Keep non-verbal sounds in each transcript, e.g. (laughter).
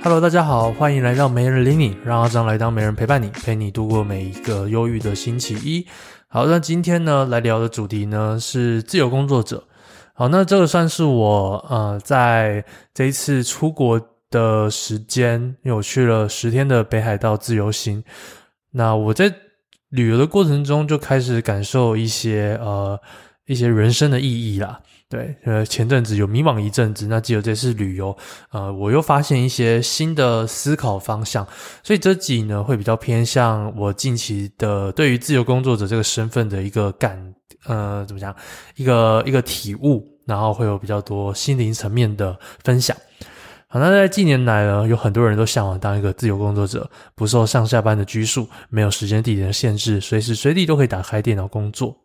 Hello，大家好，欢迎来到没人理你，让阿张来当没人陪伴你，陪你度过每一个忧郁的星期一。好，那今天呢，来聊的主题呢是自由工作者。好，那这个算是我呃在这一次出国的时间，因为我去了十天的北海道自由行。那我在旅游的过程中就开始感受一些呃一些人生的意义啦。对，呃，前阵子有迷茫一阵子，那只有这次旅游，呃，我又发现一些新的思考方向，所以这集呢会比较偏向我近期的对于自由工作者这个身份的一个感，呃，怎么讲，一个一个体悟，然后会有比较多心灵层面的分享。好，那在近年来呢，有很多人都向往当一个自由工作者，不受上下班的拘束，没有时间地点的限制，随时随地都可以打开电脑工作。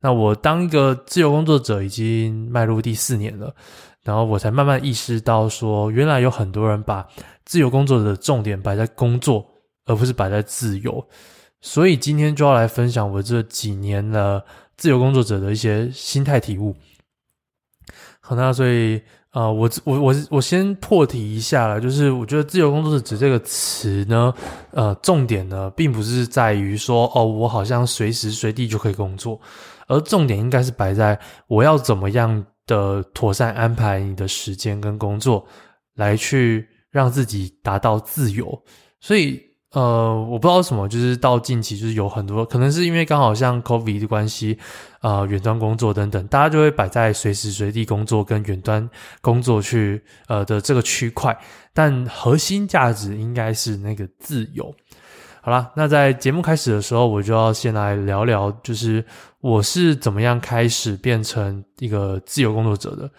那我当一个自由工作者已经迈入第四年了，然后我才慢慢意识到说，原来有很多人把自由工作者的重点摆在工作，而不是摆在自由。所以今天就要来分享我这几年的自由工作者的一些心态体悟。好，那所以。啊、我我我我先破题一下了，就是我觉得自由工作者指这个词呢，呃，重点呢，并不是在于说，哦，我好像随时随地就可以工作，而重点应该是摆在我要怎么样的妥善安排你的时间跟工作，来去让自己达到自由，所以。呃，我不知道什么，就是到近期就是有很多，可能是因为刚好像 COVID 的关系，呃，远端工作等等，大家就会摆在随时随地工作跟远端工作去呃的这个区块，但核心价值应该是那个自由。好啦，那在节目开始的时候，我就要先来聊聊，就是我是怎么样开始变成一个自由工作者的。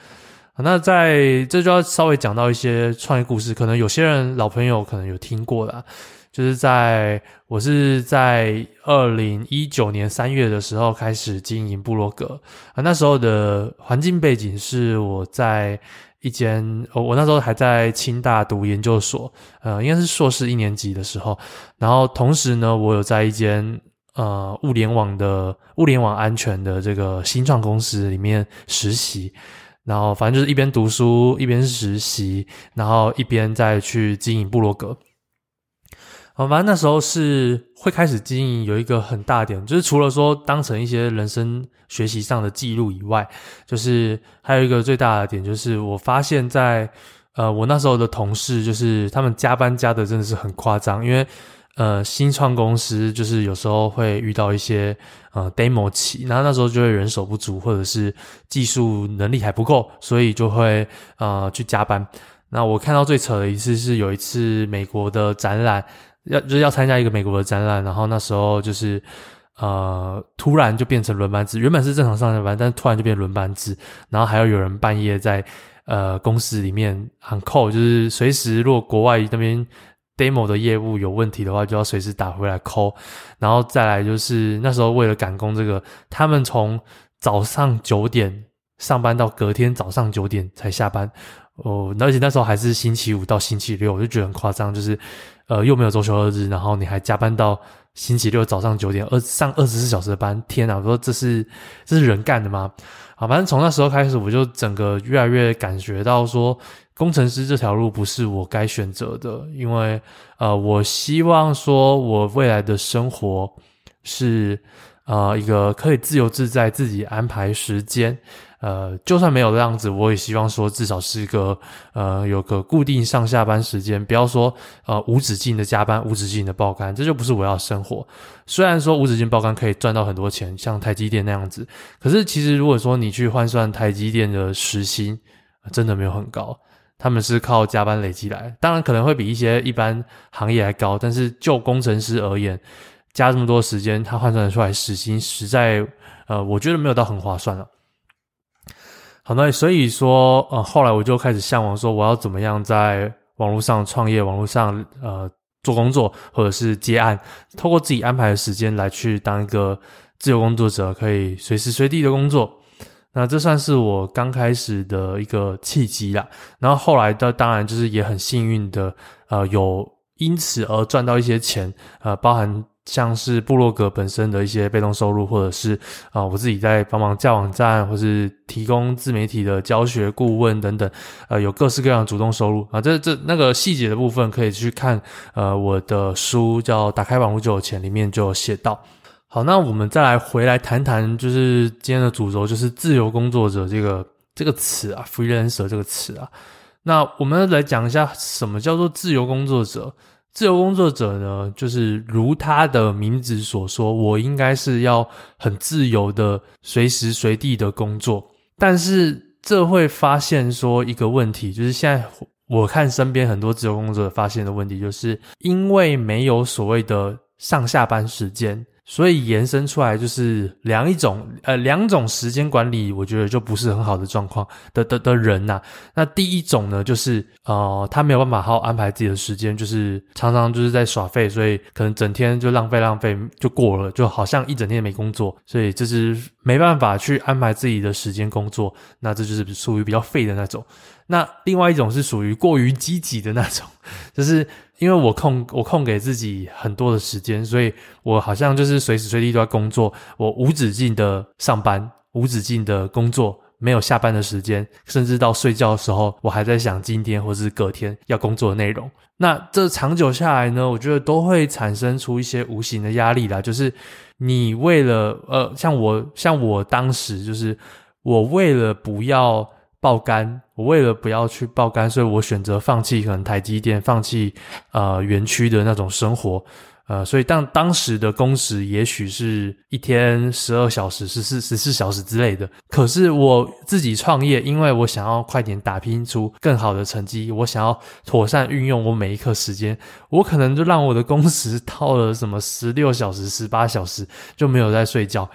那在这就要稍微讲到一些创业故事，可能有些人老朋友可能有听过啦。就是在我是在二零一九年三月的时候开始经营部落格啊，那时候的环境背景是我在一间，我那时候还在清大读研究所，呃，应该是硕士一年级的时候，然后同时呢，我有在一间呃物联网的物联网安全的这个新创公司里面实习，然后反正就是一边读书一边实习，然后一边再去经营部落格。好，反正那时候是会开始经营，有一个很大点，就是除了说当成一些人生学习上的记录以外，就是还有一个最大的点，就是我发现在呃，我那时候的同事，就是他们加班加的真的是很夸张，因为呃，新创公司就是有时候会遇到一些呃 demo 期，然后那时候就会人手不足，或者是技术能力还不够，所以就会呃去加班。那我看到最扯的一次是有一次美国的展览。要就是要参加一个美国的展览，然后那时候就是，呃，突然就变成轮班制，原本是正常上下班，但是突然就变轮班制，然后还要有人半夜在呃公司里面 on call，就是随时如果国外那边 demo 的业务有问题的话，就要随时打回来 call，然后再来就是那时候为了赶工这个，他们从早上九点上班到隔天早上九点才下班，哦，而且那时候还是星期五到星期六，我就觉得很夸张，就是。呃，又没有周休二日，然后你还加班到星期六早上九点，二上二十四小时的班，天哪！我说这是这是人干的吗？好，反正从那时候开始，我就整个越来越感觉到说，工程师这条路不是我该选择的，因为呃，我希望说我未来的生活是呃一个可以自由自在自己安排时间。呃，就算没有这样子，我也希望说至少是一个呃有个固定上下班时间，不要说呃无止境的加班、无止境的爆肝，这就不是我要的生活。虽然说无止境爆肝可以赚到很多钱，像台积电那样子，可是其实如果说你去换算台积电的时薪，真的没有很高，他们是靠加班累积来，当然可能会比一些一般行业还高，但是就工程师而言，加这么多时间，他换算出来时薪实在呃，我觉得没有到很划算了。好，那所以说，呃，后来我就开始向往说，我要怎么样在网络上创业，网络上呃做工作，或者是接案，透过自己安排的时间来去当一个自由工作者，可以随时随地的工作。那这算是我刚开始的一个契机啦。然后后来的当然就是也很幸运的，呃，有因此而赚到一些钱，呃，包含。像是部落格本身的一些被动收入，或者是啊、我自己在帮忙架网站，或是提供自媒体的教学顾问等等，呃，有各式各样的主动收入啊。这这那个细节的部分可以去看，呃，我的书叫《打开网络就有钱》里面就有写到。好，那我们再来回来谈谈，就是今天的主轴，就是自由工作者这个这个词啊，freelancer 这个词啊。那我们来讲一下什么叫做自由工作者。自由工作者呢，就是如他的名字所说，我应该是要很自由的，随时随地的工作。但是这会发现说一个问题，就是现在我看身边很多自由工作者发现的问题，就是因为没有所谓的上下班时间。所以延伸出来就是两一种呃两种时间管理，我觉得就不是很好的状况的的的人呐、那第一种呢，就是呃他没有办法好好安排自己的时间，就是常常就是在耍废，所以可能整天就浪费浪费就过了，就好像一整天没工作，所以就是没办法去安排自己的时间工作。那这就是属于比较废的那种。那另外一种是属于过于积极的那种，(laughs) 就是。因为我空我空给自己很多的时间，所以我好像就是随时随地都在工作，我无止境的上班，无止境的工作，没有下班的时间，甚至到睡觉的时候，我还在想今天或是隔天要工作的内容。那这长久下来呢，我觉得都会产生出一些无形的压力啦，就是你为了呃，像我像我当时就是我为了不要。爆肝，我为了不要去爆肝，所以我选择放弃可能台积电，放弃呃园区的那种生活，呃，所以当当时的工时也许是一天十二小时、十四十四小时之类的。可是我自己创业，因为我想要快点打拼出更好的成绩，我想要妥善运用我每一刻时间，我可能就让我的工时到了什么十六小时、十八小时，就没有在睡觉。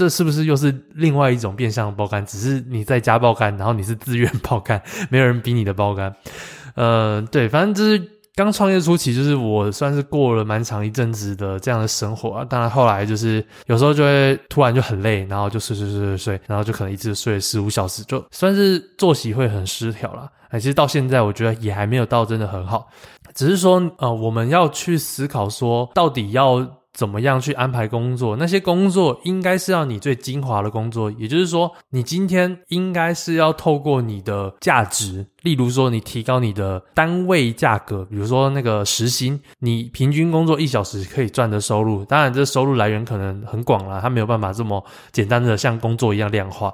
这是不是又是另外一种变相的爆肝？只是你在家爆肝，然后你是自愿爆肝，(laughs) 没有人逼你的爆肝。呃，对，反正就是刚创业初期，就是我算是过了蛮长一阵子的这样的生活啊。当然后来就是有时候就会突然就很累，然后就睡睡睡睡睡，然后就可能一直睡十五小时，就算是作息会很失调啦。哎，其实到现在我觉得也还没有到真的很好，只是说呃，我们要去思考说，到底要。怎么样去安排工作？那些工作应该是要你最精华的工作，也就是说，你今天应该是要透过你的价值。例如说，你提高你的单位价格，比如说那个时薪，你平均工作一小时可以赚的收入，当然这收入来源可能很广啦，它没有办法这么简单的像工作一样量化。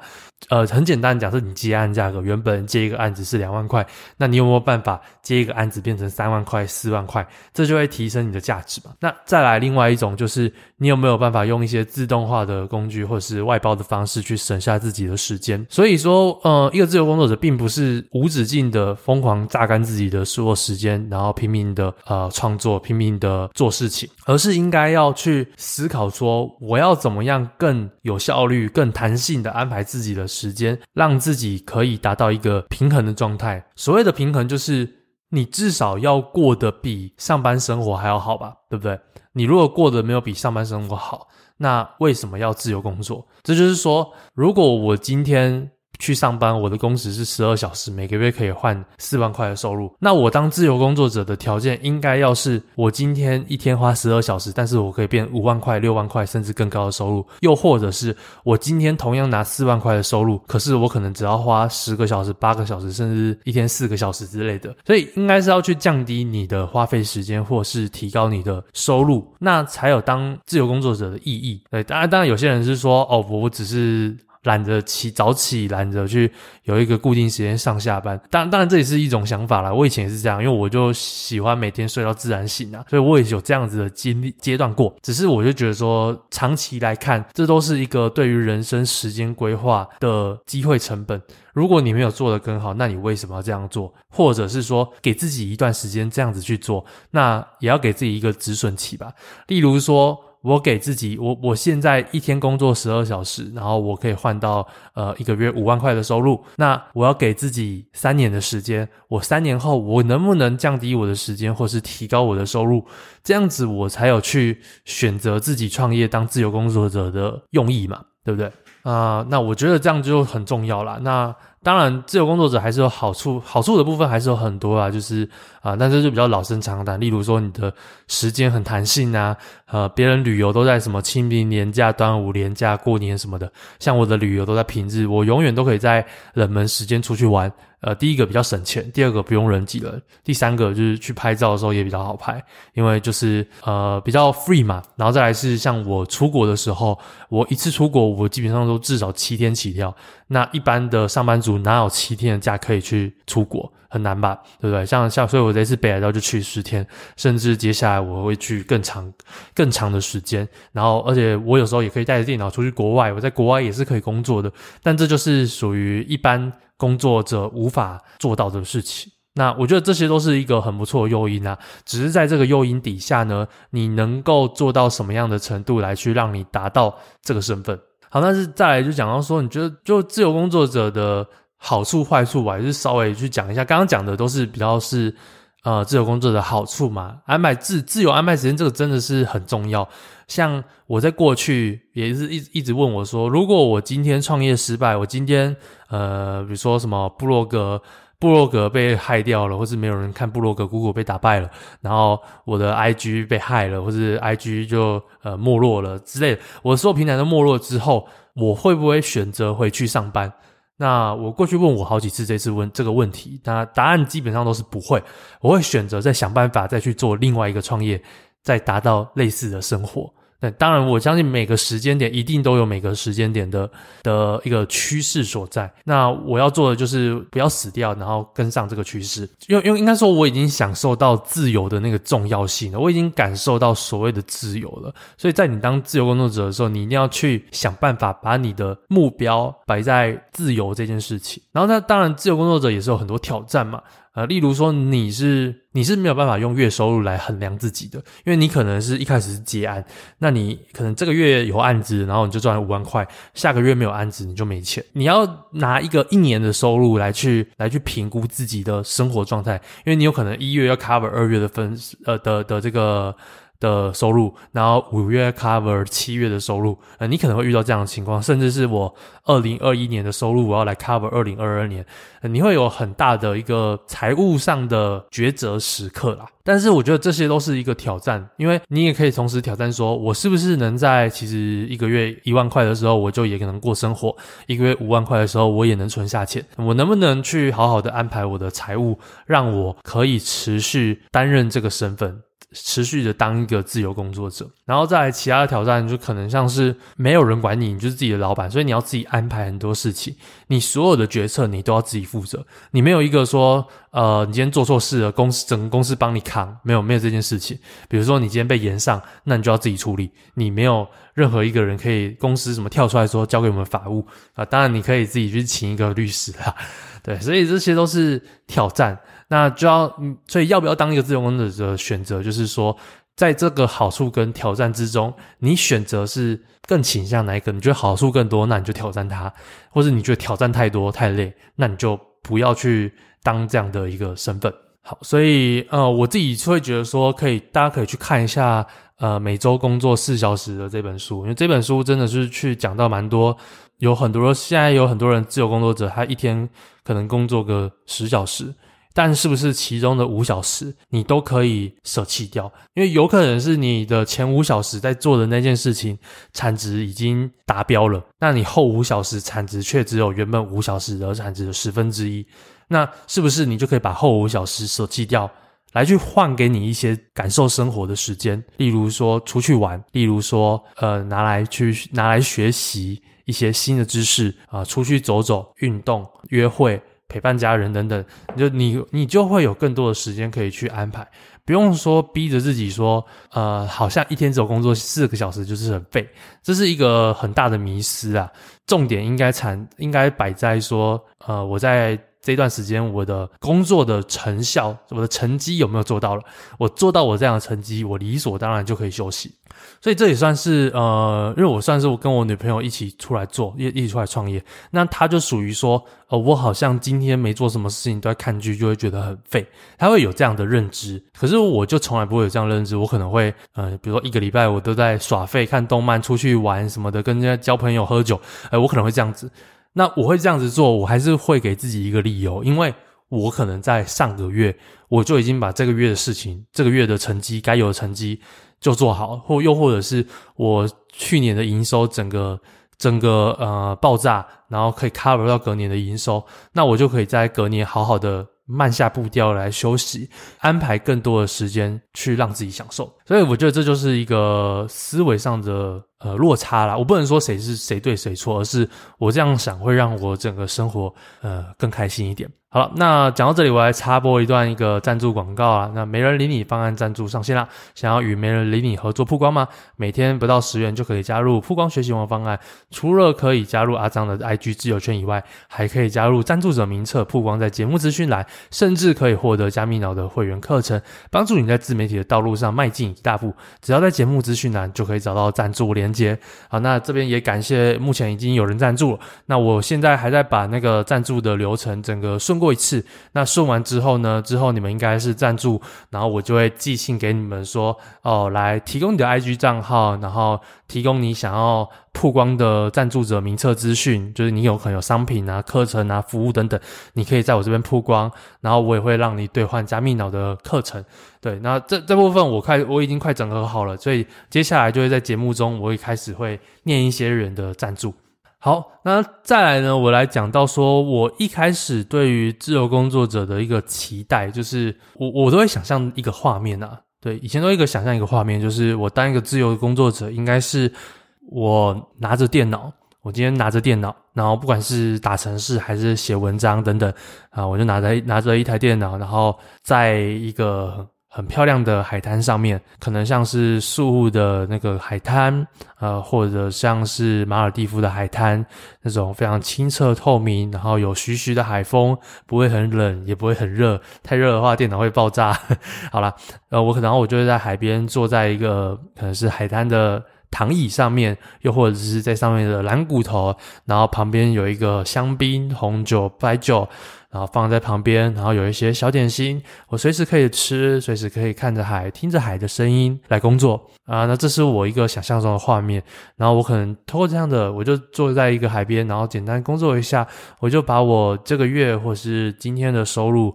呃，很简单，假设你接案价格原本接一个案子是两万块，那你有没有办法接一个案子变成三万块、四万块？这就会提升你的价值嘛。那再来另外一种就是，你有没有办法用一些自动化的工具或者是外包的方式去省下自己的时间？所以说，呃，一个自由工作者并不是无止境的疯狂榨干自己的所有时间，然后拼命的呃创作，拼命的做事情，而是应该要去思考说，我要怎么样更有效率、更弹性的安排自己的时间，让自己可以达到一个平衡的状态。所谓的平衡，就是你至少要过得比上班生活还要好吧，对不对？你如果过得没有比上班生活好，那为什么要自由工作？这就是说，如果我今天去上班，我的工时是十二小时，每个月可以换四万块的收入。那我当自由工作者的条件应该要是我今天一天花十二小时，但是我可以变五万块、六万块，甚至更高的收入。又或者是我今天同样拿四万块的收入，可是我可能只要花十个小时、八个小时，甚至一天四个小时之类的。所以应该是要去降低你的花费时间，或是提高你的收入，那才有当自由工作者的意义。对，当然，当然有些人是说，哦，我只是。懒得起早起，懒得去有一个固定时间上下班。当然，当然这也是一种想法啦。我以前也是这样，因为我就喜欢每天睡到自然醒啊，所以我也有这样子的经历阶段过。只是我就觉得说，长期来看，这都是一个对于人生时间规划的机会成本。如果你没有做得更好，那你为什么要这样做？或者是说，给自己一段时间这样子去做，那也要给自己一个止损期吧。例如说。我给自己，我我现在一天工作十二小时，然后我可以换到呃一个月五万块的收入。那我要给自己三年的时间，我三年后我能不能降低我的时间，或是提高我的收入？这样子我才有去选择自己创业当自由工作者的用意嘛，对不对？啊、那我觉得这样就很重要啦。那当然，自由工作者还是有好处，好处的部分还是有很多啊，就是啊，但是就比较老生常谈，例如说你的时间很弹性啊，呃，别人旅游都在什么清明年假、端午年假、过年什么的，像我的旅游都在平日，我永远都可以在冷门时间出去玩。呃，第一个比较省钱，第二个不用人挤人，第三个就是去拍照的时候也比较好拍，因为就是呃比较 free 嘛。然后再来是像我出国的时候，我一次出国我基本上都至少七天起跳。那一般的上班族哪有七天的假可以去出国？很难吧，对不对？像像所以我这次北海道就去十天，甚至接下来我会去更长更长的时间。然后而且我有时候也可以带着电脑出去国外，我在国外也是可以工作的。但这就是属于一般。工作者无法做到的事情，那我觉得这些都是一个很不错的诱因啊。只是在这个诱因底下呢，你能够做到什么样的程度来去让你达到这个身份？好，但是再来就讲到说，你觉得就自由工作者的好处坏处，我还是稍微去讲一下。刚刚讲的都是比较是呃自由工作的好处嘛，安排自自由安排时间，这个真的是很重要。像我在过去也是一一直问我说，如果我今天创业失败，我今天呃，比如说什么部落格部落格被害掉了，或是没有人看部落格姑姑被打败了，然后我的 IG 被害了，或是 IG 就呃没落了之类的，我的所有平台都没落之后，我会不会选择回去上班？那我过去问我好几次这次问这个问题，那答案基本上都是不会，我会选择再想办法再去做另外一个创业。再达到类似的生活，那当然，我相信每个时间点一定都有每个时间点的的一个趋势所在。那我要做的就是不要死掉，然后跟上这个趋势。因为因为应该说，我已经享受到自由的那个重要性了，我已经感受到所谓的自由了。所以在你当自由工作者的时候，你一定要去想办法把你的目标摆在自由这件事情。然后，那当然，自由工作者也是有很多挑战嘛。呃，例如说你是你是没有办法用月收入来衡量自己的，因为你可能是一开始是接案，那你可能这个月有案子，然后你就赚了五万块，下个月没有案子你就没钱。你要拿一个一年的收入来去来去评估自己的生活状态，因为你有可能一月要 cover 二月的分呃的的这个。的收入，然后五月 cover 七月的收入，呃，你可能会遇到这样的情况，甚至是我二零二一年的收入，我要来 cover 二零二二年，你会有很大的一个财务上的抉择时刻啦。但是我觉得这些都是一个挑战，因为你也可以同时挑战说，我是不是能在其实一个月一万块的时候，我就也可能过生活；一个月五万块的时候，我也能存下钱。我能不能去好好的安排我的财务，让我可以持续担任这个身份？持续的当一个自由工作者，然后再其他的挑战，就可能像是没有人管你，你就是自己的老板，所以你要自己安排很多事情，你所有的决策你都要自己负责，你没有一个说，呃，你今天做错事了，公司整个公司帮你扛，没有没有这件事情。比如说你今天被延上，那你就要自己处理，你没有任何一个人可以公司什么跳出来说交给我们法务啊，当然你可以自己去请一个律师啦，(laughs) 对，所以这些都是挑战。那就要，所以要不要当一个自由工作者的选择，就是说，在这个好处跟挑战之中，你选择是更倾向哪一个？你觉得好处更多，那你就挑战它；或者你觉得挑战太多太累，那你就不要去当这样的一个身份。好，所以呃，我自己会觉得说，可以大家可以去看一下呃，每周工作四小时的这本书，因为这本书真的是去讲到蛮多，有很多现在有很多人自由工作者，他一天可能工作个十小时。但是不是其中的五小时你都可以舍弃掉？因为有可能是你的前五小时在做的那件事情产值已经达标了，那你后五小时产值却只有原本五小时的产值的十分之一，那是不是你就可以把后五小时舍弃掉，来去换给你一些感受生活的时间？例如说出去玩，例如说呃拿来去拿来学习一些新的知识啊，出去走走、运动、约会。陪伴家人等等，就你你就会有更多的时间可以去安排，不用说逼着自己说，呃，好像一天只有工作四个小时就是很废，这是一个很大的迷失啊。重点应该产应该摆在说，呃，我在。这段时间我的工作的成效，我的成绩有没有做到了？我做到我这样的成绩，我理所当然就可以休息。所以这也算是呃，因为我算是我跟我女朋友一起出来做，一一起出来创业。那她就属于说，呃，我好像今天没做什么事情都在看剧，就会觉得很废。她会有这样的认知，可是我就从来不会有这样认知。我可能会呃，比如说一个礼拜我都在耍废、看动漫、出去玩什么的，跟人家交朋友、喝酒。呃，我可能会这样子。那我会这样子做，我还是会给自己一个理由，因为我可能在上个月我就已经把这个月的事情、这个月的成绩、该有的成绩就做好，或又或者是我去年的营收整个整个呃爆炸，然后可以 cover 到隔年的营收，那我就可以在隔年好好的。慢下步调来休息，安排更多的时间去让自己享受。所以我觉得这就是一个思维上的呃落差啦。我不能说谁是谁对谁错，而是我这样想会让我整个生活呃更开心一点。好了，那讲到这里，我来插播一段一个赞助广告啊。那没人理你方案赞助上线啦！想要与没人理你合作曝光吗？每天不到十元就可以加入曝光学习王方案。除了可以加入阿张的 IG 自由圈以外，还可以加入赞助者名册曝光在节目资讯栏，甚至可以获得加密脑的会员课程，帮助你在自媒体的道路上迈进一大步。只要在节目资讯栏就可以找到赞助连接。好，那这边也感谢目前已经有人赞助了。那我现在还在把那个赞助的流程整个顺。过一次，那顺完之后呢？之后你们应该是赞助，然后我就会寄信给你们说，哦，来提供你的 IG 账号，然后提供你想要曝光的赞助者名册资讯，就是你有可能有商品啊、课程啊、服务等等，你可以在我这边曝光，然后我也会让你兑换加密脑的课程。对，那这这部分我快我已经快整合好了，所以接下来就会在节目中，我会开始会念一些人的赞助。好，那再来呢？我来讲到说，我一开始对于自由工作者的一个期待，就是我我都会想象一个画面啊。对，以前都一个想象一个画面，就是我当一个自由工作者，应该是我拿着电脑，我今天拿着电脑，然后不管是打程式还是写文章等等啊，我就拿着拿着一台电脑，然后在一个。很漂亮的海滩上面，可能像是宿雾的那个海滩，呃，或者像是马尔地夫的海滩，那种非常清澈透明，然后有徐徐的海风，不会很冷，也不会很热。太热的话，电脑会爆炸。(laughs) 好啦，呃，我可能我就会在海边，坐在一个可能是海滩的躺椅上面，又或者是在上面的蓝骨头，然后旁边有一个香槟、红酒、白酒。然后放在旁边，然后有一些小点心，我随时可以吃，随时可以看着海，听着海的声音来工作啊。那这是我一个想象中的画面。然后我可能通过这样的，我就坐在一个海边，然后简单工作一下，我就把我这个月或是今天的收入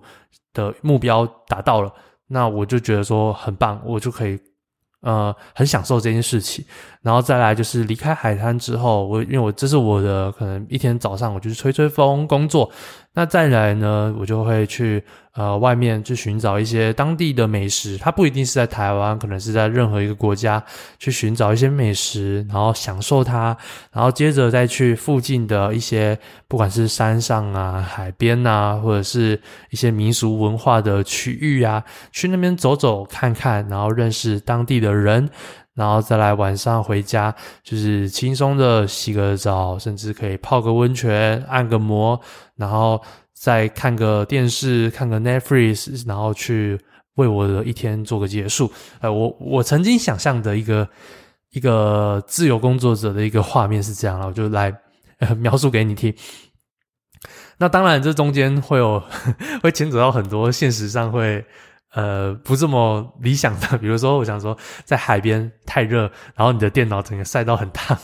的目标达到了。那我就觉得说很棒，我就可以。呃，很享受这件事情，然后再来就是离开海滩之后，我因为我这是我的可能一天早上，我就是吹吹风工作。那再来呢，我就会去呃外面去寻找一些当地的美食，它不一定是在台湾，可能是在任何一个国家去寻找一些美食，然后享受它，然后接着再去附近的一些不管是山上啊、海边啊，或者是一些民俗文化的区域啊，去那边走走看看，然后认识当地的。人，然后再来晚上回家，就是轻松的洗个澡，甚至可以泡个温泉、按个摩，然后再看个电视、看个 Netflix，然后去为我的一天做个结束。呃，我我曾经想象的一个一个自由工作者的一个画面是这样，我就来 (laughs) 描述给你听。那当然，这中间会有 (laughs) 会牵扯到很多现实上会。呃，不这么理想的，比如说，我想说，在海边太热，然后你的电脑整个晒到很烫，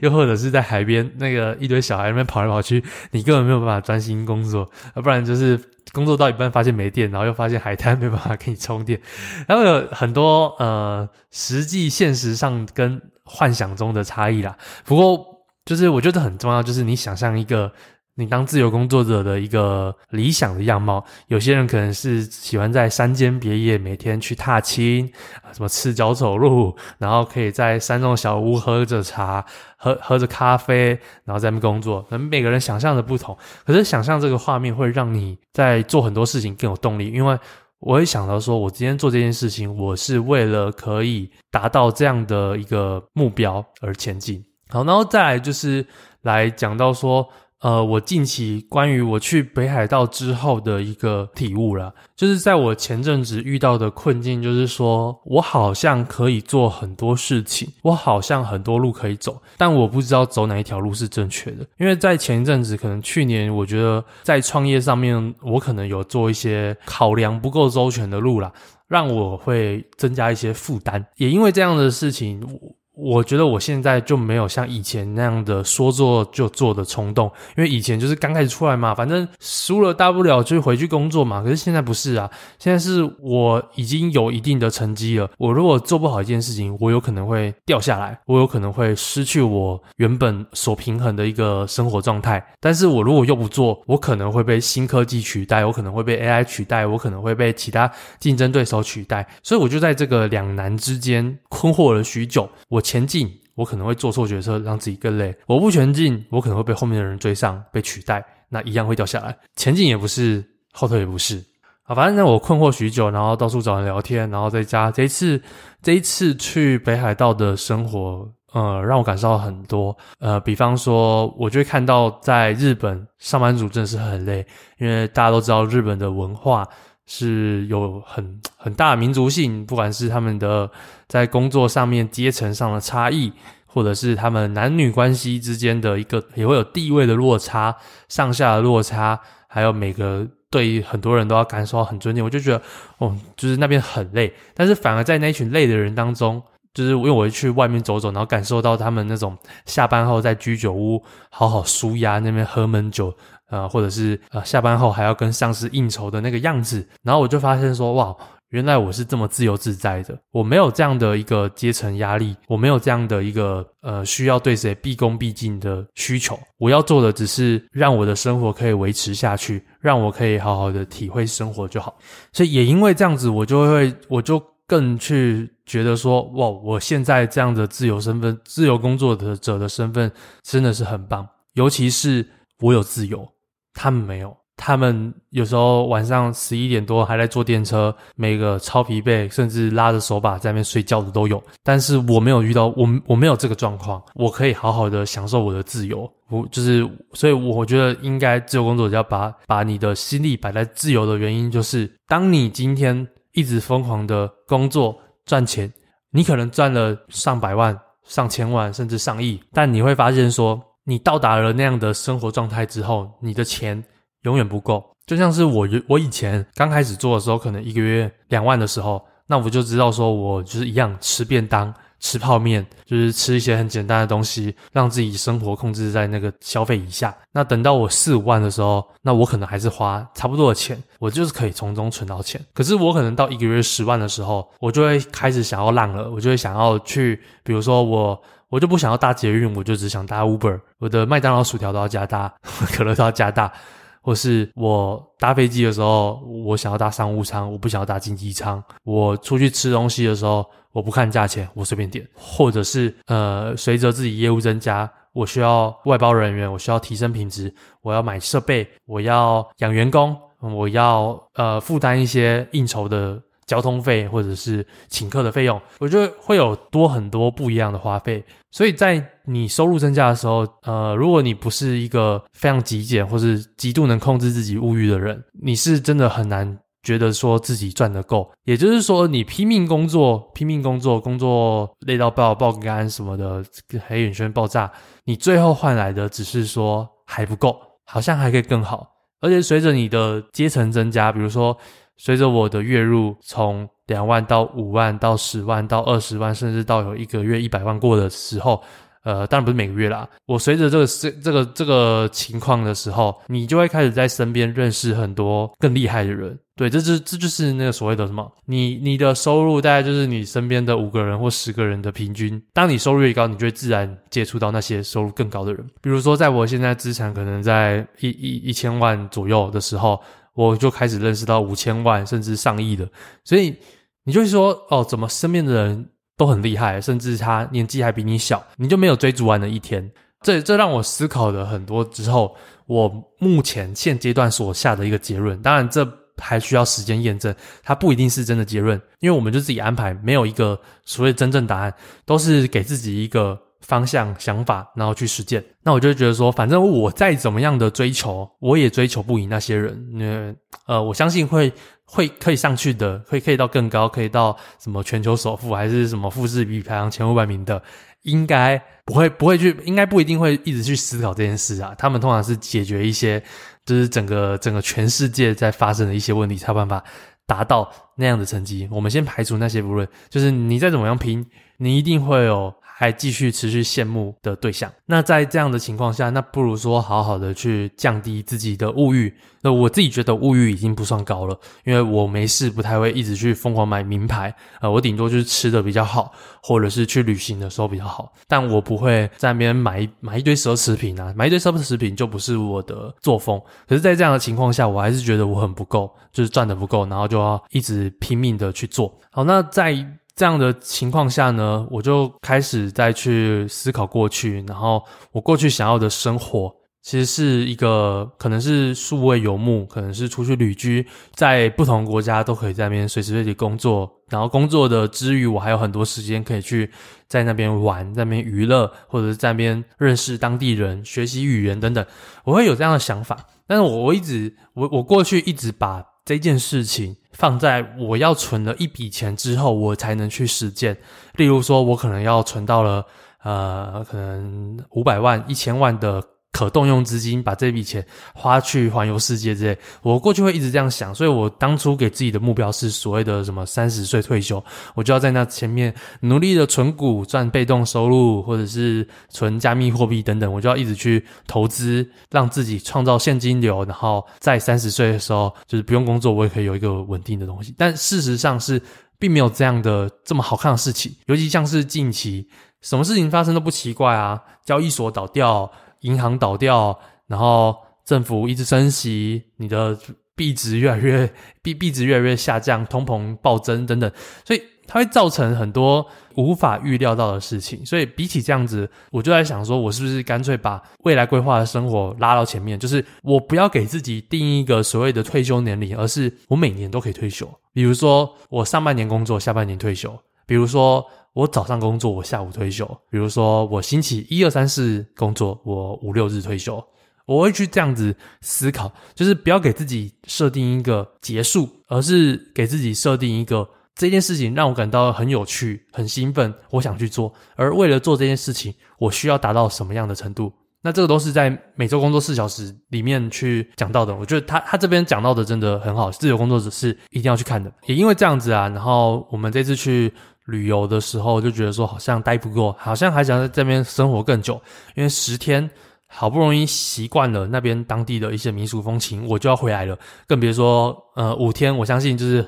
又或者是在海边那个一堆小孩那边跑来跑去，你根本没有办法专心工作，要不然就是工作到一半发现没电，然后又发现海滩没办法给你充电，然后有很多呃实际现实上跟幻想中的差异啦。不过就是我觉得很重要，就是你想象一个。你当自由工作者的一个理想的样貌，有些人可能是喜欢在山间别野，每天去踏青，什么赤脚走路，然后可以在山中小屋喝着茶，喝喝着咖啡，然后在那边工作。可能每个人想象的不同，可是想象这个画面会让你在做很多事情更有动力，因为我会想到说，我今天做这件事情，我是为了可以达到这样的一个目标而前进。好，然后再来就是来讲到说。呃，我近期关于我去北海道之后的一个体悟啦，就是在我前阵子遇到的困境，就是说我好像可以做很多事情，我好像很多路可以走，但我不知道走哪一条路是正确的。因为在前一阵子，可能去年，我觉得在创业上面，我可能有做一些考量不够周全的路啦，让我会增加一些负担。也因为这样的事情，我觉得我现在就没有像以前那样的说做就做的冲动，因为以前就是刚开始出来嘛，反正输了大不了就回去工作嘛。可是现在不是啊，现在是我已经有一定的成绩了，我如果做不好一件事情，我有可能会掉下来，我有可能会失去我原本所平衡的一个生活状态。但是我如果又不做，我可能会被新科技取代，我可能会被 AI 取代，我可能会被其他竞争对手取代。所以我就在这个两难之间困惑了许久。我。前进，我可能会做错决策，让自己更累；我不前进，我可能会被后面的人追上，被取代，那一样会掉下来。前进也不是，后退也不是。啊，反正呢，我困惑许久，然后到处找人聊天，然后在家。这一次，这一次去北海道的生活，呃，让我感受到很多。呃，比方说，我就会看到在日本上班族真的是很累，因为大家都知道日本的文化。是有很很大的民族性，不管是他们的在工作上面阶层上的差异，或者是他们男女关系之间的一个也会有地位的落差、上下的落差，还有每个对很多人都要感受到很尊敬。我就觉得，哦，就是那边很累，但是反而在那群累的人当中，就是因为我去外面走走，然后感受到他们那种下班后在居酒屋好好舒压，那边喝闷酒。呃，或者是呃，下班后还要跟上司应酬的那个样子，然后我就发现说，哇，原来我是这么自由自在的，我没有这样的一个阶层压力，我没有这样的一个呃需要对谁毕恭毕敬的需求，我要做的只是让我的生活可以维持下去，让我可以好好的体会生活就好。所以也因为这样子，我就会我就更去觉得说，哇，我现在这样的自由身份、自由工作者的身份真的是很棒，尤其是我有自由。他们没有，他们有时候晚上十一点多还在坐电车，每个超疲惫，甚至拉着手把在那边睡觉的都有。但是我没有遇到，我我没有这个状况，我可以好好的享受我的自由。我就是，所以我觉得应该自由工作者要把把你的心力摆在自由的原因，就是当你今天一直疯狂的工作赚钱，你可能赚了上百万、上千万，甚至上亿，但你会发现说。你到达了那样的生活状态之后，你的钱永远不够。就像是我，我以前刚开始做的时候，可能一个月两万的时候，那我就知道说，我就是一样吃便当、吃泡面，就是吃一些很简单的东西，让自己生活控制在那个消费以下。那等到我四五万的时候，那我可能还是花差不多的钱，我就是可以从中存到钱。可是我可能到一个月十万的时候，我就会开始想要浪了，我就会想要去，比如说我。我就不想要搭捷运，我就只想搭 Uber。我的麦当劳薯条都要加大，(laughs) 可乐都要加大。或是我搭飞机的时候，我想要搭商务舱，我不想要搭经济舱。我出去吃东西的时候，我不看价钱，我随便点。或者是呃，随着自己业务增加，我需要外包人员，我需要提升品质，我要买设备，我要养员工，我要呃负担一些应酬的。交通费或者是请客的费用，我觉得会有多很多不一样的花费。所以在你收入增加的时候，呃，如果你不是一个非常极简或是极度能控制自己物欲的人，你是真的很难觉得说自己赚得够。也就是说，你拼命工作，拼命工作，工作累到爆爆肝什么的，黑眼圈爆炸，你最后换来的只是说还不够，好像还可以更好。而且随着你的阶层增加，比如说。随着我的月入从两万到五万到十万到二十万，甚至到有一个月一百万过的时候，呃，当然不是每个月啦。我随着这个这这个这个情况的时候，你就会开始在身边认识很多更厉害的人。对，这就这就是那个所谓的什么？你你的收入大概就是你身边的五个人或十个人的平均。当你收入越高，你就会自然接触到那些收入更高的人。比如说，在我现在资产可能在一一一千万左右的时候。我就开始认识到五千万甚至上亿的，所以你就会说哦，怎么身边的人都很厉害，甚至他年纪还比你小，你就没有追逐完的一天。这这让我思考了很多之后，我目前现阶段所下的一个结论。当然，这还需要时间验证，它不一定是真的结论，因为我们就自己安排，没有一个所谓真正答案，都是给自己一个。方向、想法，然后去实践。那我就觉得说，反正我再怎么样的追求，我也追求不赢那些人。那呃，我相信会会可以上去的，会可以到更高，可以到什么全球首富，还是什么富士比排行前五百名的，应该不会不会去，应该不一定会一直去思考这件事啊。他们通常是解决一些，就是整个整个全世界在发生的一些问题，才有办法达到那样的成绩。我们先排除那些不论，就是你再怎么样拼，你一定会有。还继续持续羡慕的对象。那在这样的情况下，那不如说好好的去降低自己的物欲。那我自己觉得物欲已经不算高了，因为我没事不太会一直去疯狂买名牌。呃，我顶多就是吃的比较好，或者是去旅行的时候比较好，但我不会在那边买买一堆奢侈品啊，买一堆奢侈品就不是我的作风。可是，在这样的情况下，我还是觉得我很不够，就是赚的不够，然后就要一直拼命的去做。好，那在这样的情况下呢，我就开始再去思考过去，然后我过去想要的生活，其实是一个可能是数位游牧，可能是出去旅居，在不同国家都可以在那边随时随地工作，然后工作的之余，我还有很多时间可以去在那边玩，在那边娱乐，或者是在那边认识当地人、学习语言等等，我会有这样的想法。但是我我一直我我过去一直把这件事情。放在我要存了一笔钱之后，我才能去实践。例如说，我可能要存到了呃，可能五百万、一千万的。可动用资金把这笔钱花去环游世界之类，我过去会一直这样想，所以我当初给自己的目标是所谓的什么三十岁退休，我就要在那前面努力的存股赚被动收入，或者是存加密货币等等，我就要一直去投资，让自己创造现金流，然后在三十岁的时候就是不用工作，我也可以有一个稳定的东西。但事实上是并没有这样的这么好看的事情，尤其像是近期什么事情发生都不奇怪啊，交易所倒掉。银行倒掉，然后政府一直升息，你的币值越来越 (laughs) 币币值越来越下降，通膨暴增等等，所以它会造成很多无法预料到的事情。所以比起这样子，我就在想说，我是不是干脆把未来规划的生活拉到前面，就是我不要给自己定一个所谓的退休年龄，而是我每年都可以退休。比如说我上半年工作，下半年退休。比如说。我早上工作，我下午退休。比如说，我星期一二三四工作，我五六日退休。我会去这样子思考，就是不要给自己设定一个结束，而是给自己设定一个这件事情让我感到很有趣、很兴奋，我想去做。而为了做这件事情，我需要达到什么样的程度？那这个都是在每周工作四小时里面去讲到的。我觉得他他这边讲到的真的很好，自由工作者是一定要去看的。也因为这样子啊，然后我们这次去。旅游的时候就觉得说好像待不够，好像还想在这边生活更久，因为十天好不容易习惯了那边当地的一些民俗风情，我就要回来了。更别说呃五天，我相信就是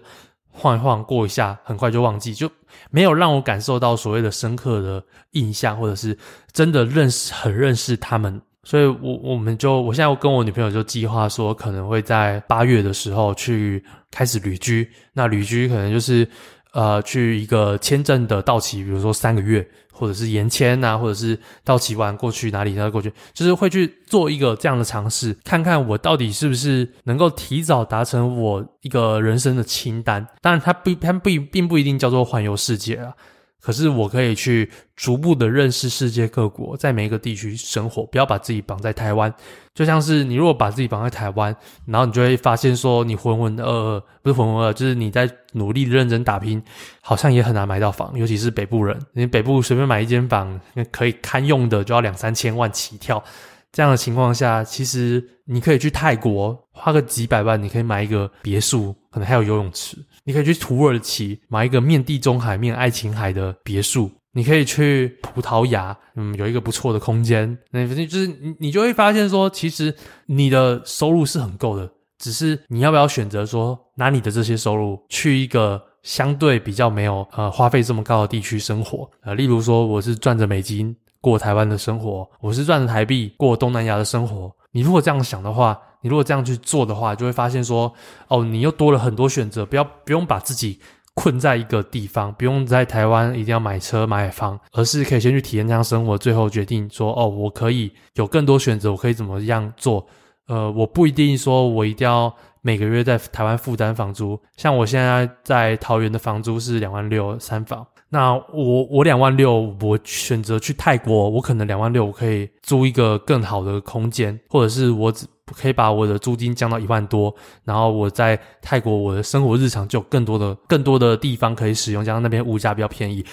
晃一晃过一下，很快就忘记，就没有让我感受到所谓的深刻的印象，或者是真的认识很认识他们。所以我我们就我现在跟我女朋友就计划说，可能会在八月的时候去开始旅居。那旅居可能就是。呃，去一个签证的到期，比如说三个月，或者是延签啊，或者是到期完过去哪里再过去，就是会去做一个这样的尝试，看看我到底是不是能够提早达成我一个人生的清单。当然，它不，它不并不一定叫做环游世界啊。可是我可以去逐步的认识世界各国，在每一个地区生活，不要把自己绑在台湾。就像是你如果把自己绑在台湾，然后你就会发现说你浑浑噩噩，不是浑浑噩噩，就是你在努力认真打拼，好像也很难买到房，尤其是北部人，你北部随便买一间房可以堪用的就要两三千万起跳。这样的情况下，其实你可以去泰国花个几百万，你可以买一个别墅，可能还有游泳池。你可以去土耳其买一个面地中海、面爱琴海的别墅。你可以去葡萄牙，嗯，有一个不错的空间。那就是你，你就会发现说，其实你的收入是很够的，只是你要不要选择说，拿你的这些收入去一个相对比较没有呃花费这么高的地区生活。呃，例如说，我是赚着美金。过台湾的生活，我是赚着台币过东南亚的生活。你如果这样想的话，你如果这样去做的话，就会发现说，哦，你又多了很多选择，不要不用把自己困在一个地方，不用在台湾一定要买车买房，而是可以先去体验这样生活，最后决定说，哦，我可以有更多选择，我可以怎么样做？呃，我不一定说我一定要每个月在台湾负担房租，像我现在在桃园的房租是两万六三房。那我我两万六，我选择去泰国，我可能两万六，我可以租一个更好的空间，或者是我可以把我的租金降到一万多，然后我在泰国我的生活日常就有更多的更多的地方可以使用，加上那边物价比较便宜，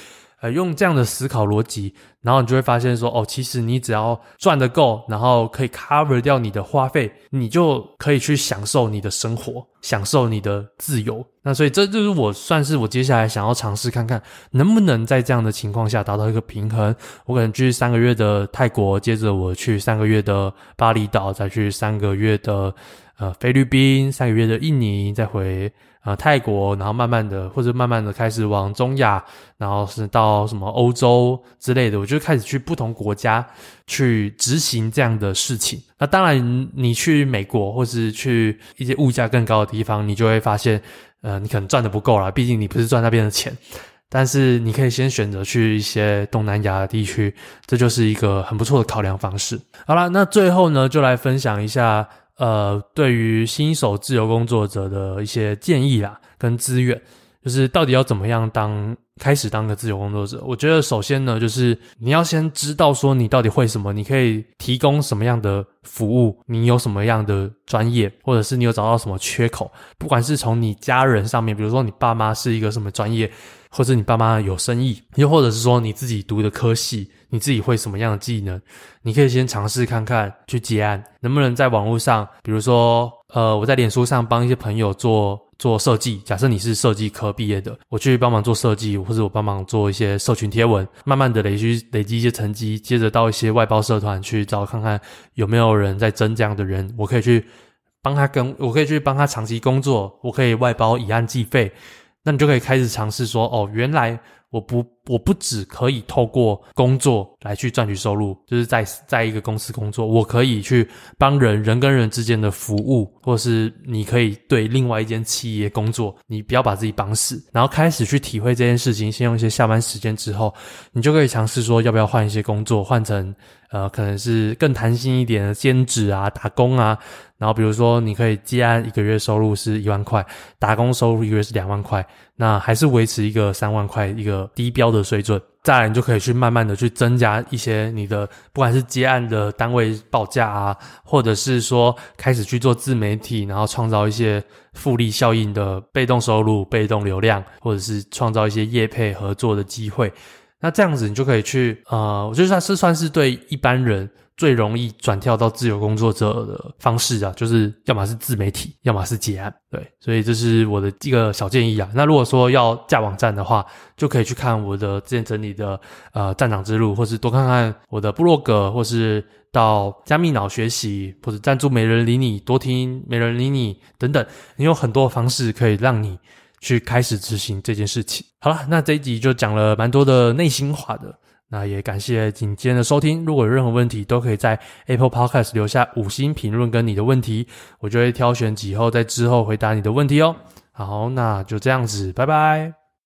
呃，用这样的思考逻辑，然后你就会发现说，哦，其实你只要赚得够，然后可以 cover 掉你的花费，你就可以去享受你的生活，享受你的自由。那所以这就是我算是我接下来想要尝试看看，能不能在这样的情况下达到一个平衡。我可能去三个月的泰国，接着我去三个月的巴厘岛，再去三个月的呃菲律宾，三个月的印尼，再回。啊、呃，泰国，然后慢慢的，或者慢慢的开始往中亚，然后是到什么欧洲之类的，我就开始去不同国家去执行这样的事情。那当然，你去美国或是去一些物价更高的地方，你就会发现，呃，你可能赚的不够啦，毕竟你不是赚那边的钱。但是你可以先选择去一些东南亚地区，这就是一个很不错的考量方式。好了，那最后呢，就来分享一下。呃，对于新手自由工作者的一些建议啦，跟资源，就是到底要怎么样当开始当个自由工作者？我觉得首先呢，就是你要先知道说你到底会什么，你可以提供什么样的服务，你有什么样的专业，或者是你有找到什么缺口，不管是从你家人上面，比如说你爸妈是一个什么专业。或者你爸妈有生意，又或者是说你自己读的科系，你自己会什么样的技能？你可以先尝试看看，去接案，能不能在网络上，比如说，呃，我在脸书上帮一些朋友做做设计。假设你是设计科毕业的，我去帮忙做设计，或者我帮忙做一些社群贴文，慢慢的累积累积一些成绩，接着到一些外包社团去找看看有没有人在争这样的人，我可以去帮他跟，我可以去帮他长期工作，我可以外包以案计费。那你就可以开始尝试说，哦，原来我不我不只可以透过工作来去赚取收入，就是在在一个公司工作，我可以去帮人，人跟人之间的服务，或是你可以对另外一间企业工作，你不要把自己绑死，然后开始去体会这件事情。先用一些下班时间之后，你就可以尝试说，要不要换一些工作，换成呃，可能是更弹性一点的兼职啊，打工啊。然后比如说，你可以接案一个月收入是一万块，打工收入一个月是两万块，那还是维持一个三万块一个低标的水准。再来，你就可以去慢慢的去增加一些你的，不管是接案的单位报价啊，或者是说开始去做自媒体，然后创造一些复利效应的被动收入、被动流量，或者是创造一些业配合作的机会。那这样子，你就可以去，呃，我觉得算是算是对一般人。最容易转跳到自由工作者的方式啊，就是要么是自媒体，要么是结案。对，所以这是我的一个小建议啊。那如果说要架网站的话，就可以去看我的之前整理的呃站长之路，或是多看看我的部落格，或是到加密脑学习，或者赞助没人理你，多听没人理你等等，你有很多方式可以让你去开始执行这件事情。好了，那这一集就讲了蛮多的内心话的。那也感谢今天的收听。如果有任何问题，都可以在 Apple Podcast 留下五星评论跟你的问题，我就会挑选几后在之后回答你的问题哦。好，那就这样子，拜拜。